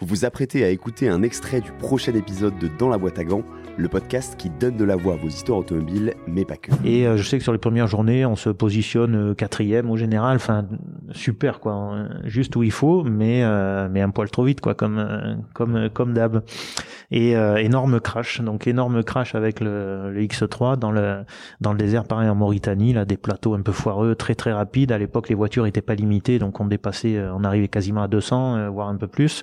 Vous vous apprêtez à écouter un extrait du prochain épisode de Dans la boîte à gants, le podcast qui donne de la voix à vos histoires automobiles, mais pas que. Et euh, je sais que sur les premières journées, on se positionne euh, quatrième au général. Enfin, super quoi, juste où il faut, mais euh, mais un poil trop vite quoi, comme comme comme d'hab. Et énorme crash, donc énorme crash avec le, le, X3 dans le dans le désert, pareil en Mauritanie, là des plateaux un peu foireux, très très rapides. À l'époque, les voitures étaient pas limitées, donc on dépassait, on arrivait quasiment à 200, voire un peu plus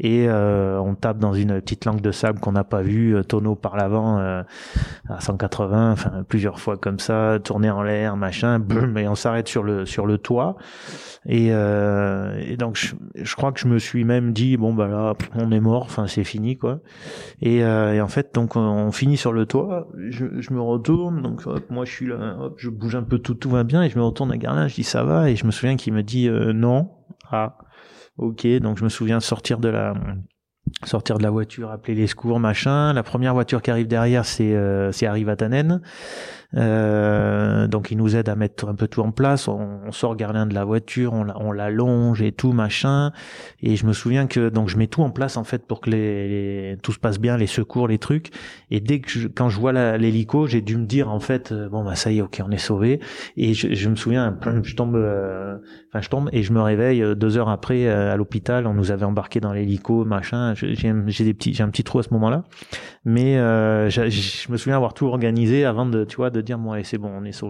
et on tape dans une petite langue de sable qu'on n'a pas vue, tonneau par l'avant euh, à 180, enfin plusieurs fois comme ça, tourner en l'air, machin, boum, et on s'arrête sur le sur le toit. Et, et donc je, crois que je me suis même dit bon bah là on est mort, enfin c'est fini quoi. Et, et, en fait donc on, finit sur le toit, je, je me retourne donc hop, moi je suis là, hop, je bouge un peu tout tout va bien et je me retourne à Garlin, je dis ça va et je me souviens qu'il me dit non ah Ok, donc je me souviens sortir de la sortir de la voiture, appeler les secours, machin. La première voiture qui arrive derrière, c'est euh, c'est Arrivatanen. Euh, donc il nous aide à mettre un peu tout en place. On, sort Garlin de la voiture, on, on l'allonge et tout machin. Et je me souviens que donc je mets tout en place en fait pour que les, tout se passe bien, les secours, les trucs. Et dès que je, quand je vois l'hélico, j'ai dû me dire en fait euh, bon bah ça y est, ok, on est sauvé. Et je, je me souviens, je tombe, euh, enfin je tombe et je me réveille euh, deux heures après à l'hôpital. On nous avait embarqué dans l'hélico, machin. J'ai des petits, j'ai un petit trou à ce moment-là. Mais je me souviens avoir tout organisé avant de, tu vois, de dire moi c'est bon on est sauvé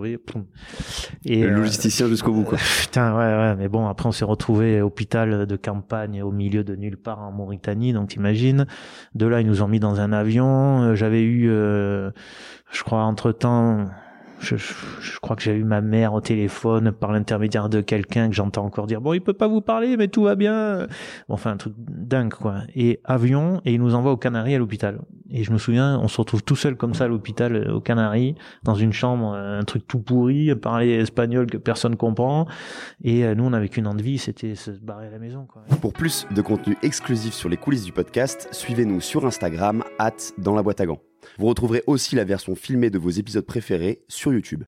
et le euh, logisticien jusqu'au bout quoi. Putain ouais ouais mais bon après on s'est retrouvé hôpital de campagne au milieu de nulle part en Mauritanie donc t'imagines. De là ils nous ont mis dans un avion. Euh, j'avais eu euh, je crois entre temps je, je, crois que j'ai eu ma mère au téléphone par l'intermédiaire de quelqu'un que j'entends encore dire bon il peut pas vous parler mais tout va bien. Bon, enfin un truc dingue quoi. Et avion et il nous envoie aux Canaries à l'hôpital. Et je me souviens on se retrouve tout seul comme ça à l'hôpital euh, aux Canaries dans une chambre euh, un truc tout pourri parler espagnol que personne comprend. Et euh, nous on avait qu'une envie c'était se barrer à la maison quoi. pour plus de contenu exclusif sur les coulisses du podcast suivez-nous sur Instagram at dans la boîte à gants vous retrouverez aussi la version filmée de vos épisodes préférés sur YouTube.